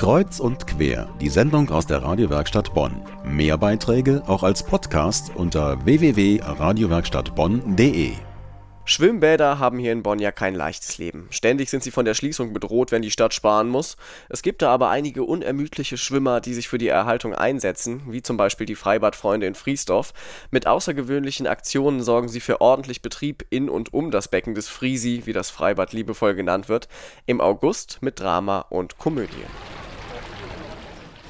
Kreuz und quer, die Sendung aus der Radiowerkstatt Bonn. Mehr Beiträge auch als Podcast unter www.radiowerkstattbonn.de. Schwimmbäder haben hier in Bonn ja kein leichtes Leben. Ständig sind sie von der Schließung bedroht, wenn die Stadt sparen muss. Es gibt da aber einige unermüdliche Schwimmer, die sich für die Erhaltung einsetzen, wie zum Beispiel die Freibadfreunde in Friesdorf. Mit außergewöhnlichen Aktionen sorgen sie für ordentlich Betrieb in und um das Becken des Friesi, wie das Freibad liebevoll genannt wird, im August mit Drama und Komödie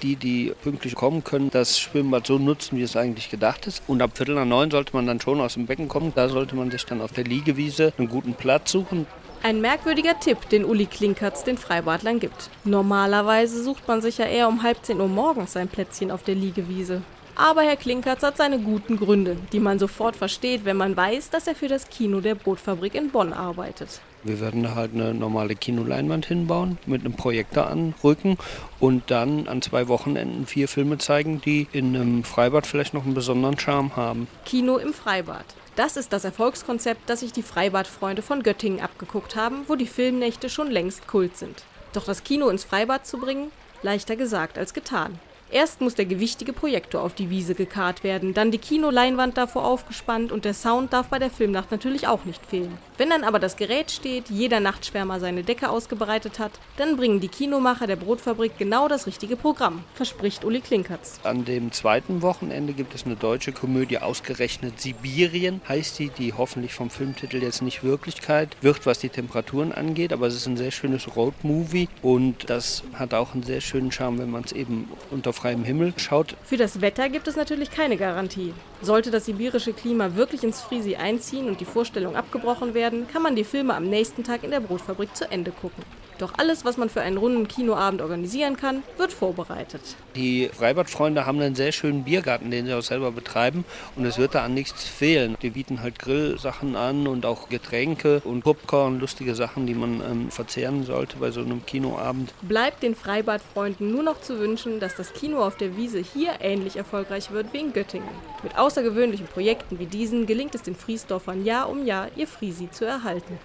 die, die pünktlich kommen können, das Schwimmbad so nutzen, wie es eigentlich gedacht ist. Und ab Viertel nach neun sollte man dann schon aus dem Becken kommen. Da sollte man sich dann auf der Liegewiese einen guten Platz suchen. Ein merkwürdiger Tipp, den Uli Klinkertz den Freibadlern gibt. Normalerweise sucht man sich ja eher um halb zehn Uhr morgens sein Plätzchen auf der Liegewiese. Aber Herr Klinkertz hat seine guten Gründe, die man sofort versteht, wenn man weiß, dass er für das Kino der Brotfabrik in Bonn arbeitet. Wir werden da halt eine normale Kinoleinwand hinbauen, mit einem Projektor anrücken und dann an zwei Wochenenden vier Filme zeigen, die in einem Freibad vielleicht noch einen besonderen Charme haben. Kino im Freibad. Das ist das Erfolgskonzept, das sich die Freibadfreunde von Göttingen abgeguckt haben, wo die Filmnächte schon längst Kult sind. Doch das Kino ins Freibad zu bringen, leichter gesagt als getan. Erst muss der gewichtige Projektor auf die Wiese gekarrt werden, dann die Kinoleinwand davor aufgespannt und der Sound darf bei der Filmnacht natürlich auch nicht fehlen. Wenn dann aber das Gerät steht, jeder Nachtschwärmer seine Decke ausgebreitet hat, dann bringen die Kinomacher der Brotfabrik genau das richtige Programm, verspricht Uli Klinkertz. An dem zweiten Wochenende gibt es eine deutsche Komödie, ausgerechnet Sibirien heißt die, die hoffentlich vom Filmtitel jetzt nicht Wirklichkeit wird, was die Temperaturen angeht, aber es ist ein sehr schönes Roadmovie und das hat auch einen sehr schönen Charme, wenn man es eben unter freiem Himmel schaut. Für das Wetter gibt es natürlich keine Garantie. Sollte das sibirische Klima wirklich ins Friesi einziehen und die Vorstellung abgebrochen werden, kann man die Filme am nächsten Tag in der Brotfabrik zu Ende gucken. Doch alles, was man für einen runden Kinoabend organisieren kann, wird vorbereitet. Die Freibadfreunde haben einen sehr schönen Biergarten, den sie auch selber betreiben und es wird da an nichts fehlen. Die bieten halt Grillsachen an und auch Getränke und Popcorn, lustige Sachen, die man ähm, verzehren sollte bei so einem Kinoabend. Bleibt den Freibadfreunden nur noch zu wünschen, dass das Kino auf der Wiese hier ähnlich erfolgreich wird wie in Göttingen. Mit außergewöhnlichen Projekten wie diesen gelingt es den Friesdorfern Jahr um Jahr, ihr Friesi zu erhalten.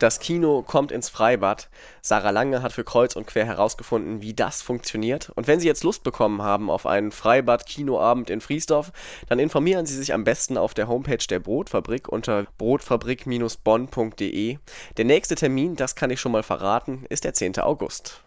Das Kino kommt ins Freibad. Sarah Lange hat für Kreuz und Quer herausgefunden, wie das funktioniert. Und wenn Sie jetzt Lust bekommen haben auf einen Freibad-Kinoabend in Friesdorf, dann informieren Sie sich am besten auf der Homepage der Brotfabrik unter brotfabrik-bonn.de. Der nächste Termin, das kann ich schon mal verraten, ist der 10. August.